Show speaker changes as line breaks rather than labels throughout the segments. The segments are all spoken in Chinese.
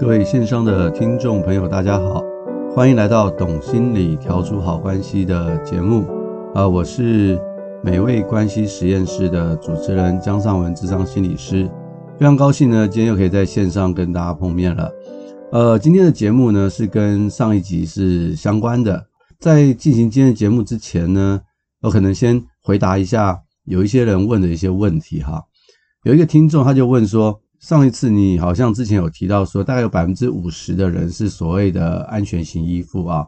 各位线上的听众朋友，大家好，欢迎来到《懂心理调出好关系》的节目。啊、呃，我是美味关系实验室的主持人江尚文，智商心理师。非常高兴呢，今天又可以在线上跟大家碰面了。呃，今天的节目呢是跟上一集是相关的。在进行今天的节目之前呢，我可能先回答一下有一些人问的一些问题哈。有一个听众他就问说。上一次你好像之前有提到说，大概有百分之五十的人是所谓的安全型依附啊。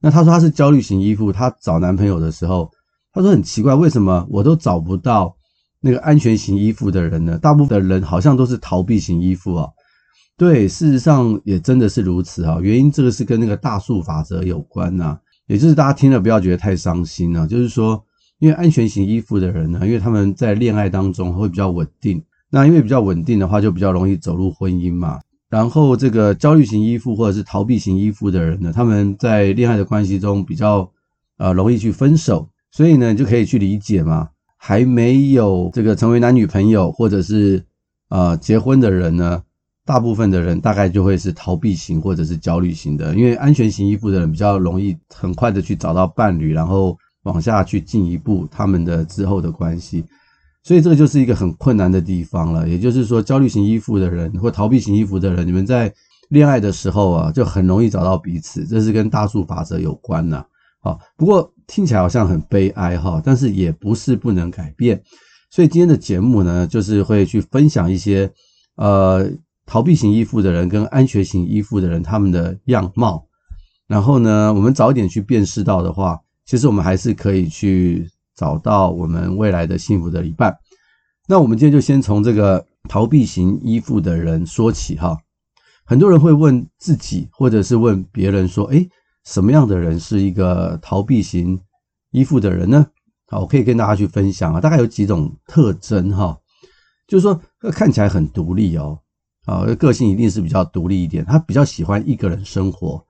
那他说他是焦虑型依附，他找男朋友的时候，他说很奇怪，为什么我都找不到那个安全型依附的人呢？大部分的人好像都是逃避型依附啊。对，事实上也真的是如此啊。原因这个是跟那个大数法则有关呐，也就是大家听了不要觉得太伤心啊。就是说，因为安全型依附的人呢，因为他们在恋爱当中会比较稳定。那因为比较稳定的话，就比较容易走入婚姻嘛。然后这个焦虑型依附或者是逃避型依附的人呢，他们在恋爱的关系中比较呃容易去分手，所以呢就可以去理解嘛。还没有这个成为男女朋友或者是呃结婚的人呢，大部分的人大概就会是逃避型或者是焦虑型的，因为安全型依附的人比较容易很快的去找到伴侣，然后往下去进一步他们的之后的关系。所以这个就是一个很困难的地方了，也就是说，焦虑型依附的人或逃避型依附的人，你们在恋爱的时候啊，就很容易找到彼此，这是跟大数法则有关呐。好，不过听起来好像很悲哀哈，但是也不是不能改变。所以今天的节目呢，就是会去分享一些呃逃避型依附的人跟安全型依附的人他们的样貌，然后呢，我们早一点去辨识到的话，其实我们还是可以去。找到我们未来的幸福的一半。那我们今天就先从这个逃避型依附的人说起哈。很多人会问自己，或者是问别人说：“诶，什么样的人是一个逃避型依附的人呢？”好，我可以跟大家去分享啊，大概有几种特征哈。就是说，看起来很独立哦，啊，个性一定是比较独立一点。他比较喜欢一个人生活，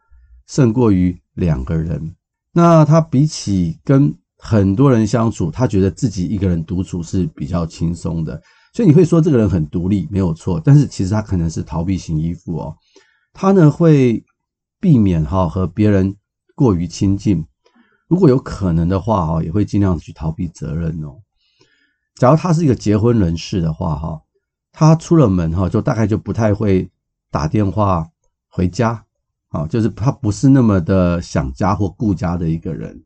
胜过于两个人。那他比起跟很多人相处，他觉得自己一个人独处是比较轻松的，所以你会说这个人很独立，没有错。但是其实他可能是逃避型依附哦，他呢会避免哈和别人过于亲近，如果有可能的话哈，也会尽量去逃避责任哦。假如他是一个结婚人士的话哈，他出了门哈就大概就不太会打电话回家啊，就是他不是那么的想家或顾家的一个人。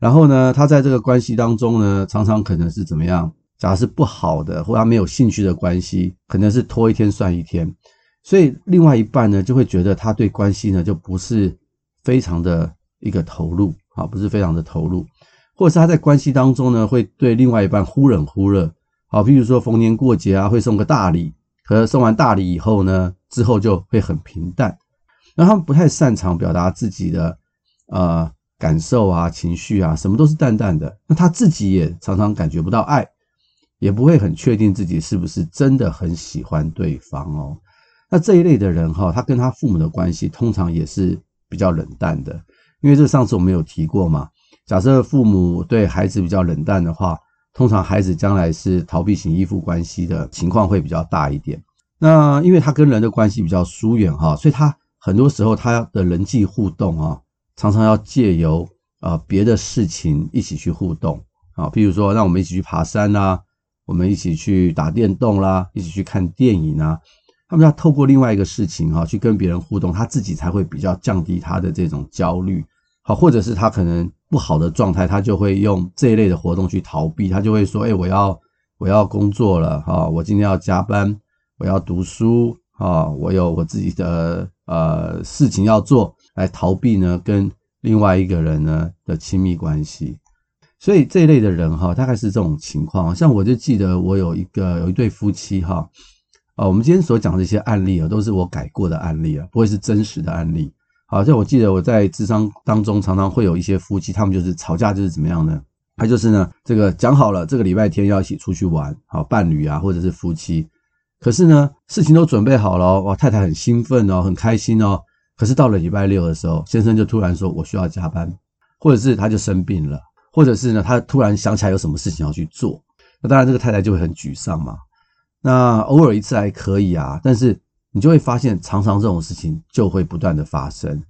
然后呢，他在这个关系当中呢，常常可能是怎么样？假如是不好的，或他没有兴趣的关系，可能是拖一天算一天。所以另外一半呢，就会觉得他对关系呢，就不是非常的一个投入啊，不是非常的投入，或者是他在关系当中呢，会对另外一半忽冷忽热。好，譬如说逢年过节啊，会送个大礼，可送完大礼以后呢，之后就会很平淡。那他们不太擅长表达自己的，呃。感受啊，情绪啊，什么都是淡淡的。那他自己也常常感觉不到爱，也不会很确定自己是不是真的很喜欢对方哦。那这一类的人哈，他跟他父母的关系通常也是比较冷淡的，因为这上次我们有提过嘛。假设父母对孩子比较冷淡的话，通常孩子将来是逃避型依附关系的情况会比较大一点。那因为他跟人的关系比较疏远哈，所以他很多时候他的人际互动啊。常常要借由啊别的事情一起去互动啊，譬如说让我们一起去爬山啦，我们一起去打电动啦，一起去看电影啊，他们要透过另外一个事情哈去跟别人互动，他自己才会比较降低他的这种焦虑，好，或者是他可能不好的状态，他就会用这一类的活动去逃避，他就会说，哎，我要我要工作了哈，我今天要加班，我要读书啊，我有我自己的呃事情要做。来逃避呢，跟另外一个人呢的亲密关系，所以这一类的人哈，大概是这种情况。像我就记得我有一个有一对夫妻哈，啊，我们今天所讲的一些案例啊，都是我改过的案例啊，不会是真实的案例。好像我记得我在智商当中常常会有一些夫妻，他们就是吵架就是怎么样呢？他就是呢，这个讲好了这个礼拜天要一起出去玩，好，伴侣啊或者是夫妻，可是呢事情都准备好了，哇，太太很兴奋哦，很开心哦。可是到了礼拜六的时候，先生就突然说：“我需要加班。”或者是他就生病了，或者是呢，他突然想起来有什么事情要去做。那当然，这个太太就会很沮丧嘛。那偶尔一次还可以啊，但是你就会发现，常常这种事情就会不断的发生。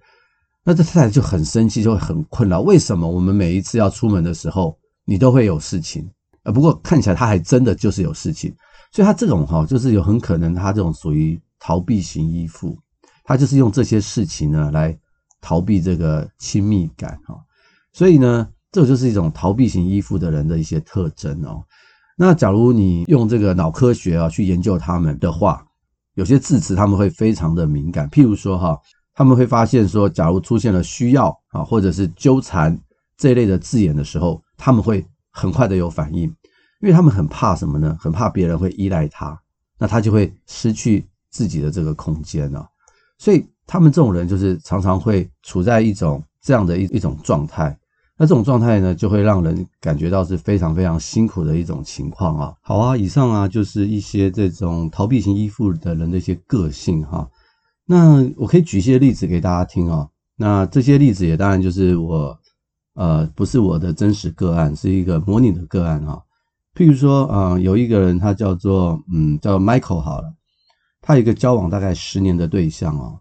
那这太太就很生气，就会很困扰。为什么我们每一次要出门的时候，你都会有事情？呃，不过看起来他还真的就是有事情。所以他这种哈，就是有很可能他这种属于逃避型依附，他就是用这些事情呢来逃避这个亲密感哈。所以呢，这就是一种逃避型依附的人的一些特征哦。那假如你用这个脑科学啊去研究他们的话，有些字词他们会非常的敏感，譬如说哈。他们会发现说，假如出现了需要啊，或者是纠缠这一类的字眼的时候，他们会很快的有反应，因为他们很怕什么呢？很怕别人会依赖他，那他就会失去自己的这个空间了。所以他们这种人就是常常会处在一种这样的一一种状态。那这种状态呢，就会让人感觉到是非常非常辛苦的一种情况啊。好啊，以上啊就是一些这种逃避型依附的人的一些个性哈。那我可以举一些例子给大家听哦。那这些例子也当然就是我，呃，不是我的真实个案，是一个模拟的个案哈。譬如说，呃，有一个人他叫做，嗯，叫 Michael 好了，他有一个交往大概十年的对象哦，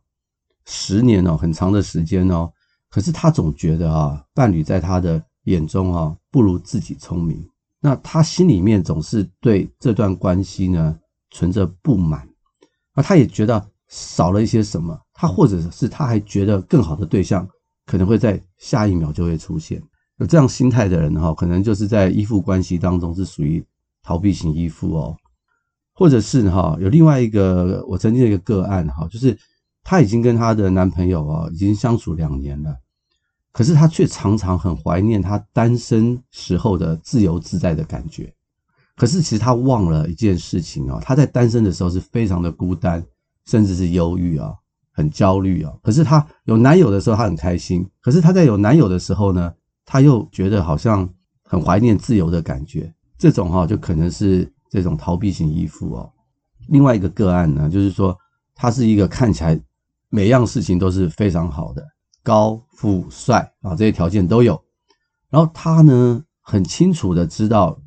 十年哦，很长的时间哦。可是他总觉得啊，伴侣在他的眼中啊，不如自己聪明。那他心里面总是对这段关系呢，存着不满。那他也觉得。少了一些什么，他或者是他还觉得更好的对象可能会在下一秒就会出现。有这样心态的人哈，可能就是在依附关系当中是属于逃避型依附哦，或者是哈有另外一个我曾经的一个个案哈，就是她已经跟她的男朋友啊已经相处两年了，可是她却常常很怀念她单身时候的自由自在的感觉。可是其实她忘了一件事情哦，她在单身的时候是非常的孤单。甚至是忧郁啊，很焦虑啊。可是她有男友的时候，她很开心。可是她在有男友的时候呢，她又觉得好像很怀念自由的感觉。这种哈，就可能是这种逃避型依附哦。另外一个个案呢，就是说他是一个看起来每样事情都是非常好的，高富帅啊，这些条件都有。然后他呢，很清楚的知道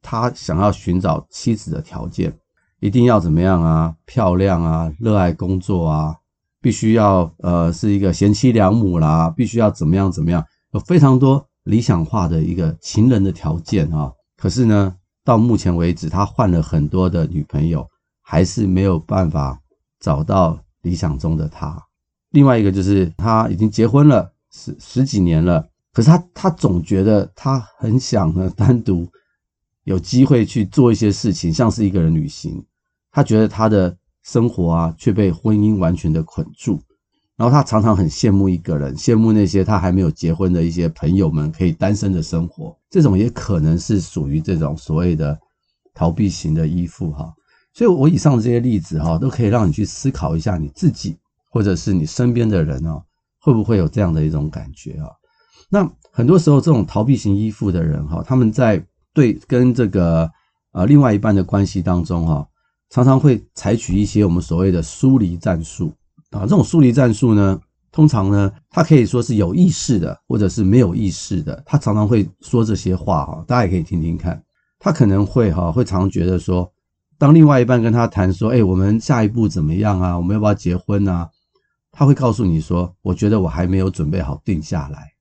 他想要寻找妻子的条件。一定要怎么样啊？漂亮啊，热爱工作啊，必须要呃是一个贤妻良母啦，必须要怎么样怎么样，有非常多理想化的一个情人的条件啊。可是呢，到目前为止，他换了很多的女朋友，还是没有办法找到理想中的他。另外一个就是他已经结婚了十十几年了，可是他他总觉得他很想呢单独有机会去做一些事情，像是一个人旅行。他觉得他的生活啊，却被婚姻完全的捆住，然后他常常很羡慕一个人，羡慕那些他还没有结婚的一些朋友们可以单身的生活。这种也可能是属于这种所谓的逃避型的依附哈。所以，我以上这些例子哈，都可以让你去思考一下你自己，或者是你身边的人哦，会不会有这样的一种感觉啊？那很多时候，这种逃避型依附的人哈，他们在对跟这个呃另外一半的关系当中哈。常常会采取一些我们所谓的疏离战术啊，这种疏离战术呢，通常呢，他可以说是有意识的，或者是没有意识的。他常常会说这些话哈，大家也可以听听看。他可能会哈，会常常觉得说，当另外一半跟他谈说，哎，我们下一步怎么样啊？我们要不要结婚啊？他会告诉你说，我觉得我还没有准备好定下来，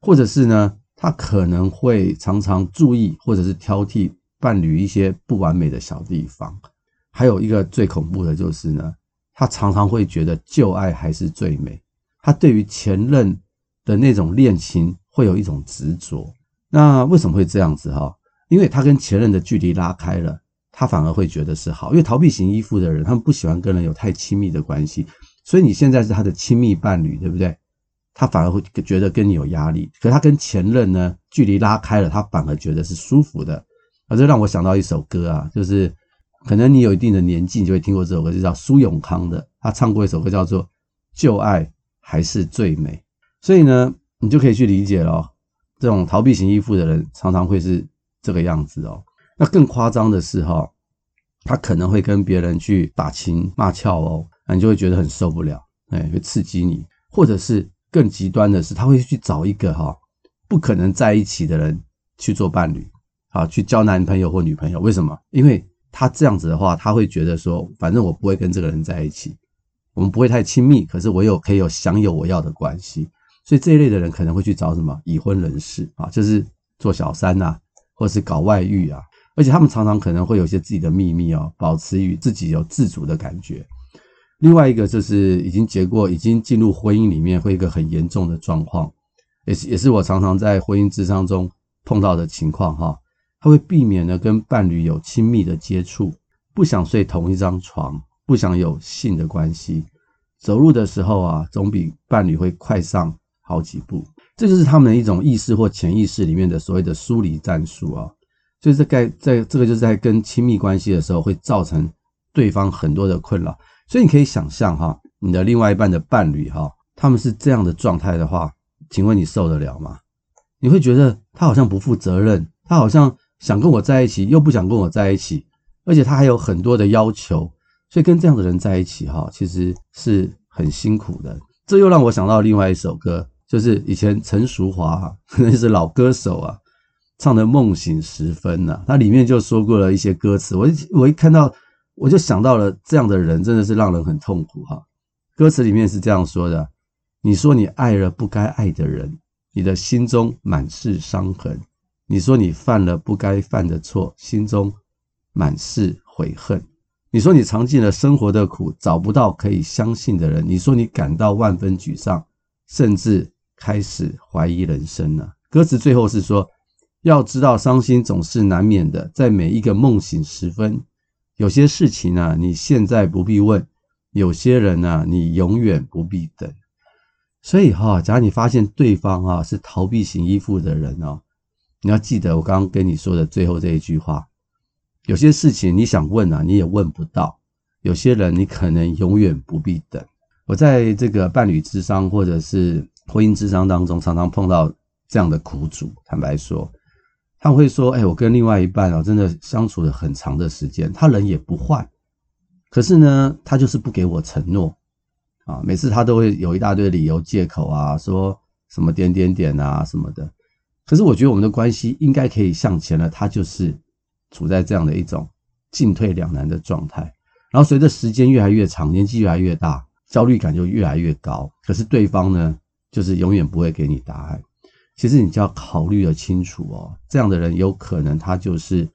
或者是呢，他可能会常常注意或者是挑剔伴侣一些不完美的小地方。还有一个最恐怖的就是呢，他常常会觉得旧爱还是最美。他对于前任的那种恋情会有一种执着。那为什么会这样子哈？因为他跟前任的距离拉开了，他反而会觉得是好。因为逃避型依附的人，他们不喜欢跟人有太亲密的关系，所以你现在是他的亲密伴侣，对不对？他反而会觉得跟你有压力。可他跟前任呢，距离拉开了，他反而觉得是舒服的。啊，这让我想到一首歌啊，就是。可能你有一定的年纪，你就会听过这首歌，就叫苏永康的。他唱过一首歌叫做《旧爱还是最美》，所以呢，你就可以去理解了。这种逃避型依附的人常常会是这个样子哦。那更夸张的是哈，他可能会跟别人去打情骂俏哦，那你就会觉得很受不了，哎，会刺激你。或者是更极端的是，他会去找一个哈不可能在一起的人去做伴侣，啊，去交男朋友或女朋友。为什么？因为他这样子的话，他会觉得说，反正我不会跟这个人在一起，我们不会太亲密，可是我有可以有享有我要的关系。所以这一类的人可能会去找什么已婚人士啊，就是做小三呐、啊，或是搞外遇啊，而且他们常常可能会有一些自己的秘密哦，保持与自己有自主的感觉。另外一个就是已经结过，已经进入婚姻里面，会一个很严重的状况，也是也是我常常在婚姻咨商中碰到的情况哈。他会避免呢跟伴侣有亲密的接触，不想睡同一张床，不想有性的关系，走路的时候啊，总比伴侣会快上好几步。这就是他们的一种意识或潜意识里面的所谓的疏离战术啊，就是在在这个就是在跟亲密关系的时候会造成对方很多的困扰。所以你可以想象哈，你的另外一半的伴侣哈，他们是这样的状态的话，请问你受得了吗？你会觉得他好像不负责任，他好像想跟我在一起，又不想跟我在一起，而且他还有很多的要求，所以跟这样的人在一起哈，其实是很辛苦的。这又让我想到另外一首歌，就是以前陈淑樺，那是老歌手啊，唱的《梦醒时分》呐，他里面就说过了一些歌词，我一我一看到。我就想到了这样的人真的是让人很痛苦哈。歌词里面是这样说的：你说你爱了不该爱的人，你的心中满是伤痕；你说你犯了不该犯的错，心中满是悔恨；你说你尝尽了生活的苦，找不到可以相信的人；你说你感到万分沮丧，甚至开始怀疑人生了。歌词最后是说：要知道伤心总是难免的，在每一个梦醒时分。有些事情呢、啊，你现在不必问；有些人呢、啊，你永远不必等。所以哈，假如你发现对方哈是逃避型依附的人哦，你要记得我刚刚跟你说的最后这一句话：有些事情你想问啊，你也问不到；有些人你可能永远不必等。我在这个伴侣智商或者是婚姻智商当中，常常碰到这样的苦主。坦白说。他会说：“哎，我跟另外一半哦，真的相处了很长的时间，他人也不坏，可是呢，他就是不给我承诺啊。每次他都会有一大堆理由借口啊，说什么点点点啊什么的。可是我觉得我们的关系应该可以向前了，他就是处在这样的一种进退两难的状态。然后随着时间越来越长，年纪越来越大，焦虑感就越来越高。可是对方呢，就是永远不会给你答案。”其实你就要考虑的清楚哦，这样的人有可能他就是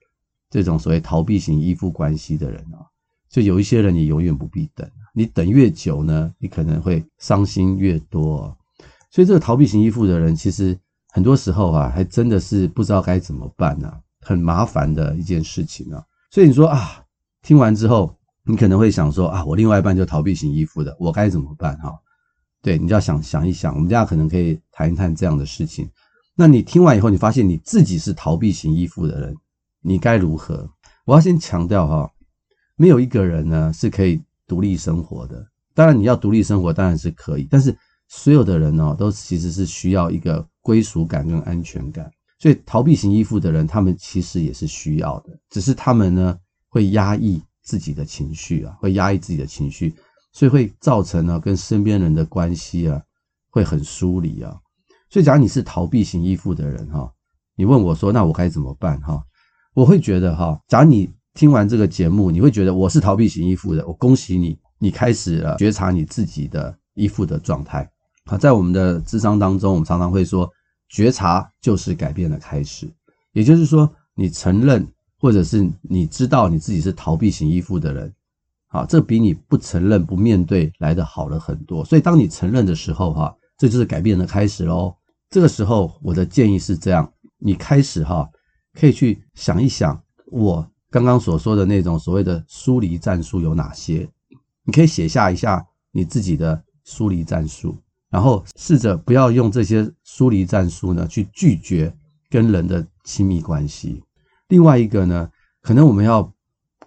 这种所谓逃避型依附关系的人啊。就有一些人你永远不必等，你等越久呢，你可能会伤心越多。所以这个逃避型依附的人，其实很多时候啊，还真的是不知道该怎么办呢，很麻烦的一件事情啊。所以你说啊，听完之后，你可能会想说啊，我另外一半就逃避型依附的，我该怎么办哈？对，你就要想想一想，我们家可能可以谈一谈这样的事情。那你听完以后，你发现你自己是逃避型依附的人，你该如何？我要先强调哈，没有一个人呢是可以独立生活的。当然，你要独立生活当然是可以，但是所有的人呢，都其实是需要一个归属感跟安全感。所以，逃避型依附的人，他们其实也是需要的，只是他们呢会压抑自己的情绪啊，会压抑自己的情绪。所以会造成呢，跟身边人的关系啊，会很疏离啊。所以，假如你是逃避型依附的人哈，你问我说，那我该怎么办哈？我会觉得哈，假如你听完这个节目，你会觉得我是逃避型依附的，我恭喜你，你开始了觉察你自己的依附的状态。好，在我们的智商当中，我们常常会说，觉察就是改变的开始。也就是说，你承认或者是你知道你自己是逃避型依附的人。好，这比你不承认、不面对来的好了很多。所以，当你承认的时候，哈，这就是改变的开始喽。这个时候，我的建议是这样：你开始哈，可以去想一想，我刚刚所说的那种所谓的疏离战术有哪些？你可以写下一下你自己的疏离战术，然后试着不要用这些疏离战术呢去拒绝跟人的亲密关系。另外一个呢，可能我们要。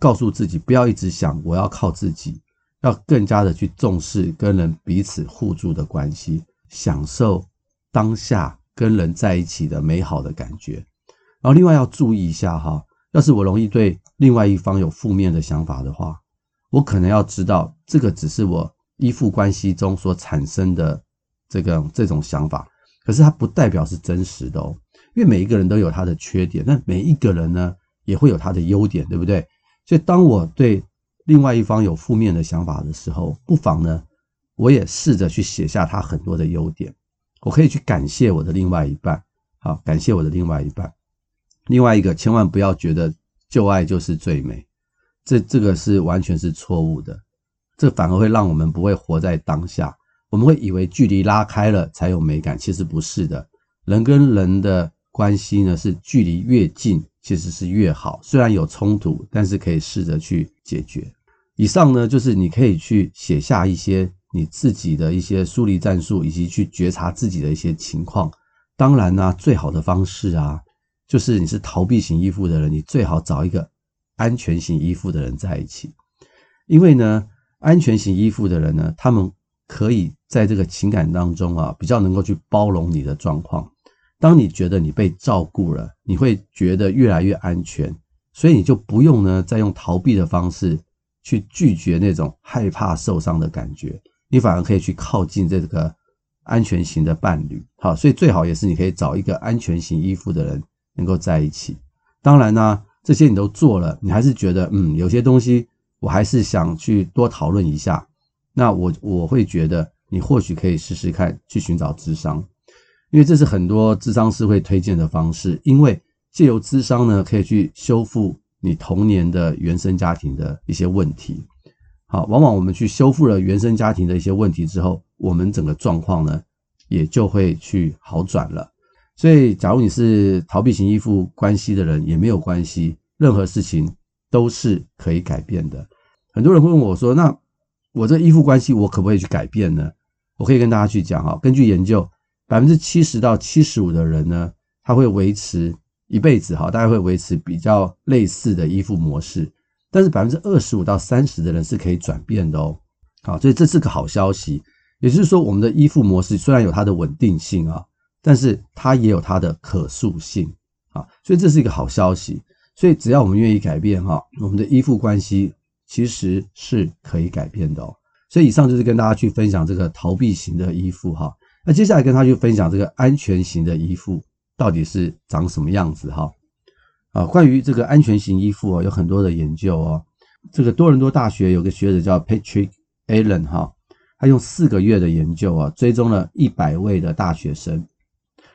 告诉自己不要一直想我要靠自己，要更加的去重视跟人彼此互助的关系，享受当下跟人在一起的美好的感觉。然后另外要注意一下哈，要是我容易对另外一方有负面的想法的话，我可能要知道这个只是我依附关系中所产生的这个这种想法，可是它不代表是真实的哦，因为每一个人都有他的缺点，那每一个人呢也会有他的优点，对不对？所以，当我对另外一方有负面的想法的时候，不妨呢，我也试着去写下他很多的优点，我可以去感谢我的另外一半，好，感谢我的另外一半。另外一个，千万不要觉得旧爱就是最美，这这个是完全是错误的，这反而会让我们不会活在当下，我们会以为距离拉开了才有美感，其实不是的，人跟人的关系呢，是距离越近，其实是越好。虽然有冲突，但是可以试着去解决。以上呢，就是你可以去写下一些你自己的一些疏离战术，以及去觉察自己的一些情况。当然呢，最好的方式啊。就是你是逃避型依附的人，你最好找一个安全型依附的人在一起，因为呢，安全型依附的人呢，他们可以在这个情感当中啊，比较能够去包容你的状况。当你觉得你被照顾了，你会觉得越来越安全，所以你就不用呢再用逃避的方式去拒绝那种害怕受伤的感觉，你反而可以去靠近这个安全型的伴侣。好，所以最好也是你可以找一个安全型依附的人。能够在一起，当然呢，这些你都做了，你还是觉得，嗯，有些东西我还是想去多讨论一下。那我我会觉得，你或许可以试试看去寻找智商，因为这是很多智商师会推荐的方式。因为借由智商呢，可以去修复你童年的原生家庭的一些问题。好，往往我们去修复了原生家庭的一些问题之后，我们整个状况呢，也就会去好转了。所以，假如你是逃避型依附关系的人，也没有关系，任何事情都是可以改变的。很多人会问我说：“那我这依附关系，我可不可以去改变呢？”我可以跟大家去讲哈，根据研究，百分之七十到七十五的人呢，他会维持一辈子哈，大概会维持比较类似的依附模式。但是百分之二十五到三十的人是可以转变的哦。好，所以这是个好消息。也就是说，我们的依附模式虽然有它的稳定性啊。但是它也有它的可塑性啊，所以这是一个好消息。所以只要我们愿意改变哈，我们的依附关系其实是可以改变的哦。所以以上就是跟大家去分享这个逃避型的依附哈。那接下来跟他去分享这个安全型的依附到底是长什么样子哈。啊，关于这个安全型依附哦，有很多的研究哦。这个多伦多大学有个学者叫 Patrick Allen 哈，他用四个月的研究啊，追踪了一百位的大学生。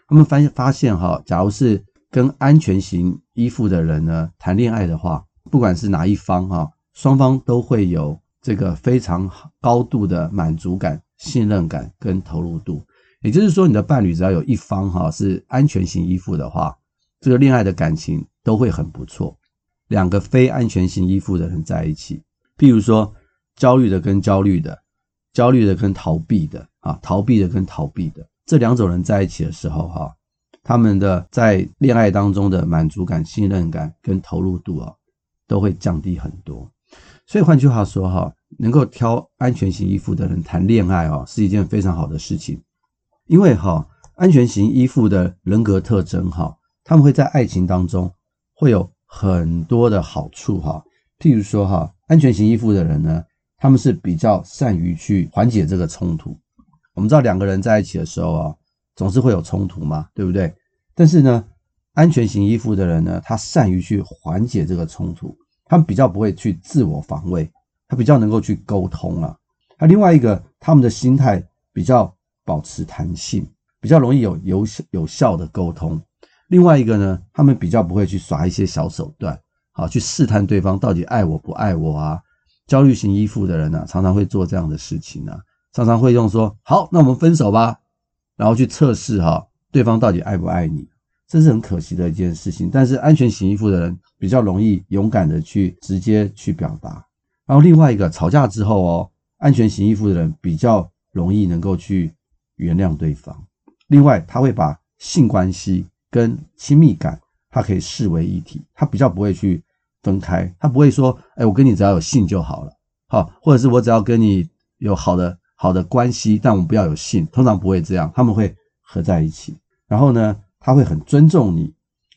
他们发现发现哈，假如是跟安全型依附的人呢谈恋爱的话，不管是哪一方哈，双方都会有这个非常高度的满足感、信任感跟投入度。也就是说，你的伴侣只要有一方哈是安全型依附的话，这个恋爱的感情都会很不错。两个非安全型依附的人在一起，譬如说焦虑的跟焦虑的，焦虑的跟逃避的啊，逃避的跟逃避的。这两种人在一起的时候，哈，他们的在恋爱当中的满足感、信任感跟投入度啊，都会降低很多。所以换句话说，哈，能够挑安全型依附的人谈恋爱哦，是一件非常好的事情。因为哈，安全型依附的人格特征，哈，他们会在爱情当中会有很多的好处，哈。譬如说，哈，安全型依附的人呢，他们是比较善于去缓解这个冲突。我们知道两个人在一起的时候啊，总是会有冲突嘛，对不对？但是呢，安全型依附的人呢，他善于去缓解这个冲突，他们比较不会去自我防卫，他比较能够去沟通啊。那另外一个，他们的心态比较保持弹性，比较容易有有有效的沟通。另外一个呢，他们比较不会去耍一些小手段，好去试探对方到底爱我不爱我啊。焦虑型依附的人呢，常常会做这样的事情呢。常常会用说好，那我们分手吧，然后去测试哈对方到底爱不爱你，这是很可惜的一件事情。但是安全型依附的人比较容易勇敢的去直接去表达。然后另外一个吵架之后哦，安全型依附的人比较容易能够去原谅对方。另外他会把性关系跟亲密感，他可以视为一体，他比较不会去分开，他不会说哎，我跟你只要有性就好了，好，或者是我只要跟你有好的。好的关系，但我们不要有性，通常不会这样，他们会合在一起。然后呢，他会很尊重你，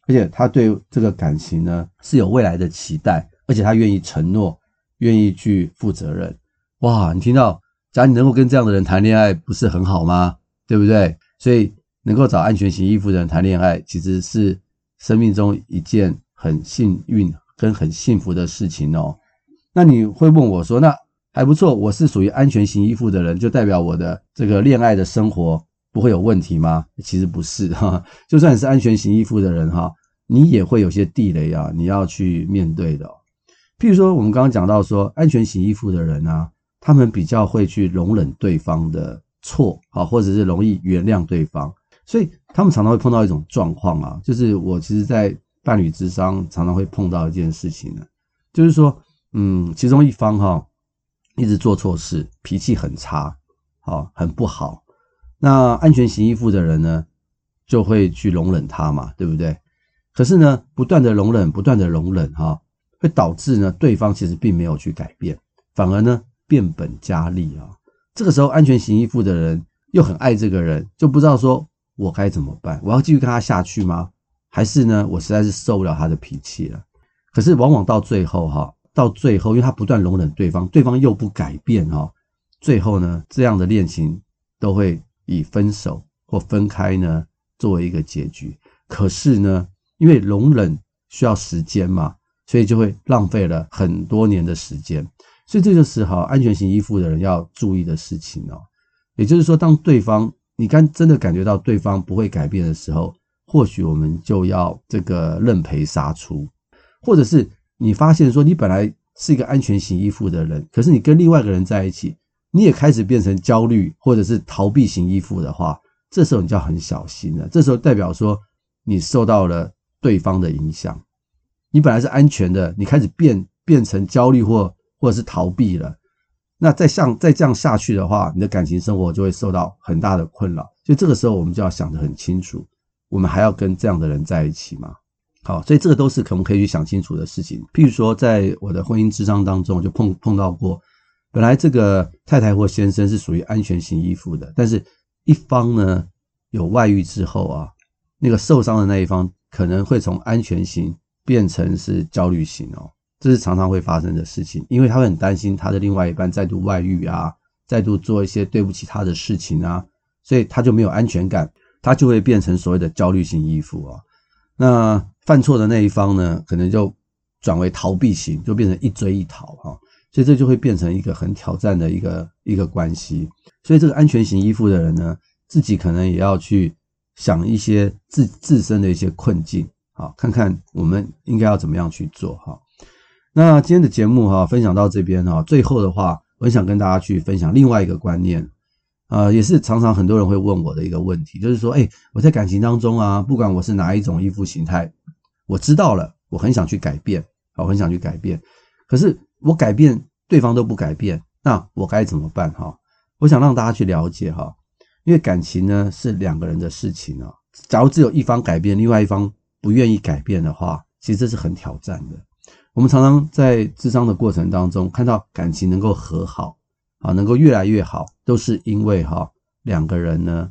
而且他对这个感情呢是有未来的期待，而且他愿意承诺，愿意去负责任。哇，你听到，假如你能够跟这样的人谈恋爱，不是很好吗？对不对？所以能够找安全型依附的人谈恋爱，其实是生命中一件很幸运跟很幸福的事情哦。那你会问我说，那还不错，我是属于安全型依附的人，就代表我的这个恋爱的生活不会有问题吗？其实不是哈，就算你是安全型依附的人哈，你也会有些地雷啊，你要去面对的。譬如说，我们刚刚讲到说，安全型依附的人啊，他们比较会去容忍对方的错啊，或者是容易原谅对方，所以他们常常会碰到一种状况啊，就是我其实，在伴侣之商常常会碰到一件事情呢，就是说，嗯，其中一方哈。一直做错事，脾气很差，好，很不好。那安全型依附的人呢，就会去容忍他嘛，对不对？可是呢，不断的容忍，不断的容忍，哈，会导致呢，对方其实并没有去改变，反而呢，变本加厉啊。这个时候，安全型依附的人又很爱这个人，就不知道说我该怎么办？我要继续跟他下去吗？还是呢，我实在是受不了他的脾气了？可是往往到最后，哈。到最后，因为他不断容忍对方，对方又不改变哈，最后呢，这样的恋情都会以分手或分开呢作为一个结局。可是呢，因为容忍需要时间嘛，所以就会浪费了很多年的时间。所以这就是哈安全型依附的人要注意的事情哦。也就是说，当对方你刚真的感觉到对方不会改变的时候，或许我们就要这个认赔杀出，或者是。你发现说，你本来是一个安全型依附的人，可是你跟另外一个人在一起，你也开始变成焦虑或者是逃避型依附的话，这时候你就要很小心了。这时候代表说你受到了对方的影响，你本来是安全的，你开始变变成焦虑或或者是逃避了。那再像再这样下去的话，你的感情生活就会受到很大的困扰。所以这个时候我们就要想得很清楚，我们还要跟这样的人在一起吗？好，所以这个都是可不可以去想清楚的事情。譬如说，在我的婚姻之商当中，就碰碰到过，本来这个太太或先生是属于安全型依附的，但是一方呢有外遇之后啊，那个受伤的那一方可能会从安全型变成是焦虑型哦，这是常常会发生的事情，因为他会很担心他的另外一半再度外遇啊，再度做一些对不起他的事情啊，所以他就没有安全感，他就会变成所谓的焦虑型依附啊。那犯错的那一方呢，可能就转为逃避型，就变成一追一逃哈，所以这就会变成一个很挑战的一个一个关系。所以这个安全型依附的人呢，自己可能也要去想一些自自身的一些困境，好，看看我们应该要怎么样去做哈。那今天的节目哈，分享到这边哈，最后的话，我很想跟大家去分享另外一个观念。呃，也是常常很多人会问我的一个问题，就是说，哎，我在感情当中啊，不管我是哪一种依附形态，我知道了，我很想去改变，我很想去改变，可是我改变，对方都不改变，那我该怎么办？哈，我想让大家去了解哈，因为感情呢是两个人的事情啊，假如只有一方改变，另外一方不愿意改变的话，其实这是很挑战的。我们常常在智商的过程当中看到感情能够和好。啊，能够越来越好，都是因为哈两个人呢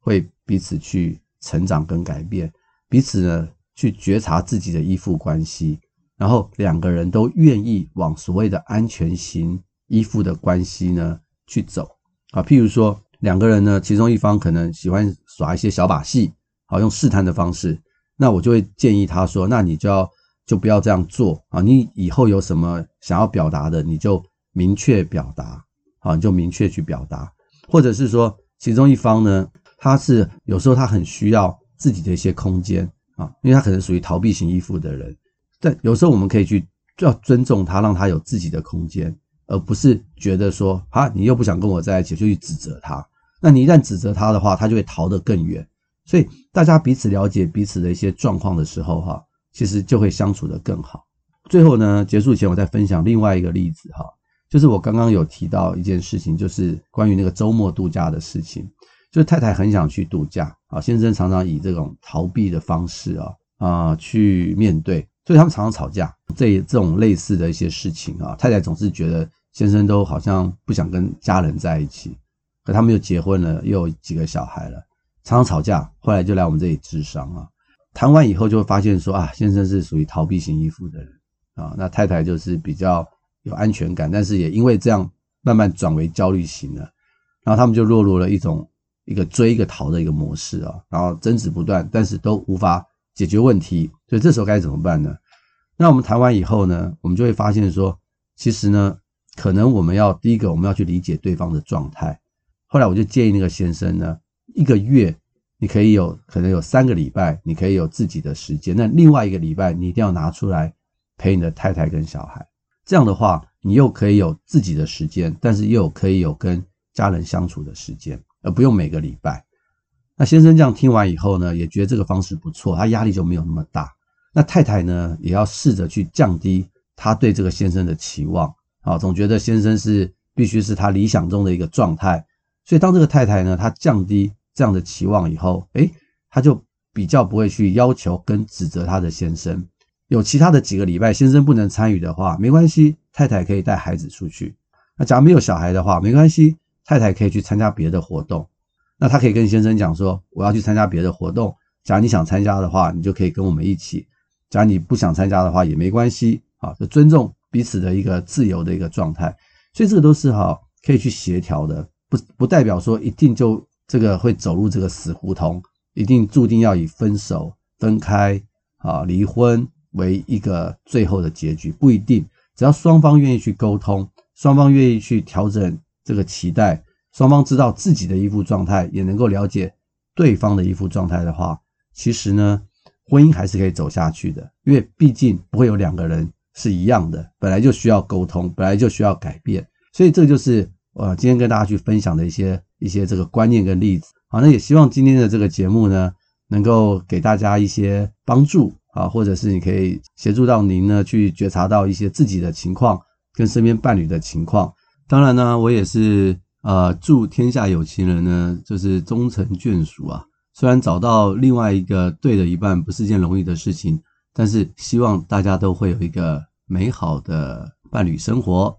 会彼此去成长跟改变，彼此呢去觉察自己的依附关系，然后两个人都愿意往所谓的安全型依附的关系呢去走。啊，譬如说两个人呢，其中一方可能喜欢耍一些小把戏，好用试探的方式，那我就会建议他说，那你就要就不要这样做啊，你以后有什么想要表达的，你就明确表达。啊，你就明确去表达，或者是说，其中一方呢，他是有时候他很需要自己的一些空间啊，因为他可能属于逃避型依附的人，但有时候我们可以去要尊重他，让他有自己的空间，而不是觉得说啊，你又不想跟我在一起，就去指责他。那你一旦指责他的话，他就会逃得更远。所以大家彼此了解彼此的一些状况的时候，哈，其实就会相处得更好。最后呢，结束前我再分享另外一个例子，哈。就是我刚刚有提到一件事情，就是关于那个周末度假的事情。就是太太很想去度假啊，先生常常以这种逃避的方式啊啊去面对，所以他们常常吵架。这这种类似的一些事情啊，太太总是觉得先生都好像不想跟家人在一起，可他们又结婚了，又有几个小孩了，常常吵架。后来就来我们这里治伤啊，谈完以后就会发现说啊，先生是属于逃避型依附的人啊，那太太就是比较。有安全感，但是也因为这样慢慢转为焦虑型了，然后他们就落入了一种一个追一个逃的一个模式啊，然后争执不断，但是都无法解决问题，所以这时候该怎么办呢？那我们谈完以后呢，我们就会发现说，其实呢，可能我们要第一个我们要去理解对方的状态。后来我就建议那个先生呢，一个月你可以有可能有三个礼拜，你可以有自己的时间，那另外一个礼拜你一定要拿出来陪你的太太跟小孩。这样的话，你又可以有自己的时间，但是又可以有跟家人相处的时间，而不用每个礼拜。那先生这样听完以后呢，也觉得这个方式不错，他压力就没有那么大。那太太呢，也要试着去降低他对这个先生的期望啊，总觉得先生是必须是他理想中的一个状态。所以当这个太太呢，她降低这样的期望以后，诶，她就比较不会去要求跟指责她的先生。有其他的几个礼拜，先生不能参与的话，没关系，太太可以带孩子出去。那假如没有小孩的话，没关系，太太可以去参加别的活动。那他可以跟先生讲说：“我要去参加别的活动，假如你想参加的话，你就可以跟我们一起；假如你不想参加的话，也没关系。”啊，就尊重彼此的一个自由的一个状态。所以这个都是哈可以去协调的，不不代表说一定就这个会走入这个死胡同，一定注定要以分手、分开啊、离婚。为一个最后的结局，不一定，只要双方愿意去沟通，双方愿意去调整这个期待，双方知道自己的依附状态，也能够了解对方的依附状态的话，其实呢，婚姻还是可以走下去的，因为毕竟不会有两个人是一样的，本来就需要沟通，本来就需要改变，所以这就是我今天跟大家去分享的一些一些这个观念跟例子。好，那也希望今天的这个节目呢，能够给大家一些帮助。啊，或者是你可以协助到您呢，去觉察到一些自己的情况跟身边伴侣的情况。当然呢，我也是呃，祝天下有情人呢，就是终成眷属啊。虽然找到另外一个对的一半不是件容易的事情，但是希望大家都会有一个美好的伴侣生活。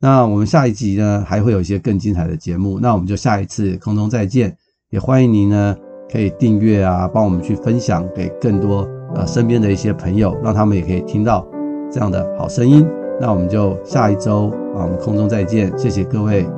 那我们下一集呢，还会有一些更精彩的节目。那我们就下一次空中再见，也欢迎您呢可以订阅啊，帮我们去分享给更多。呃，身边的一些朋友，让他们也可以听到这样的好声音。那我们就下一周啊，我们空中再见，谢谢各位。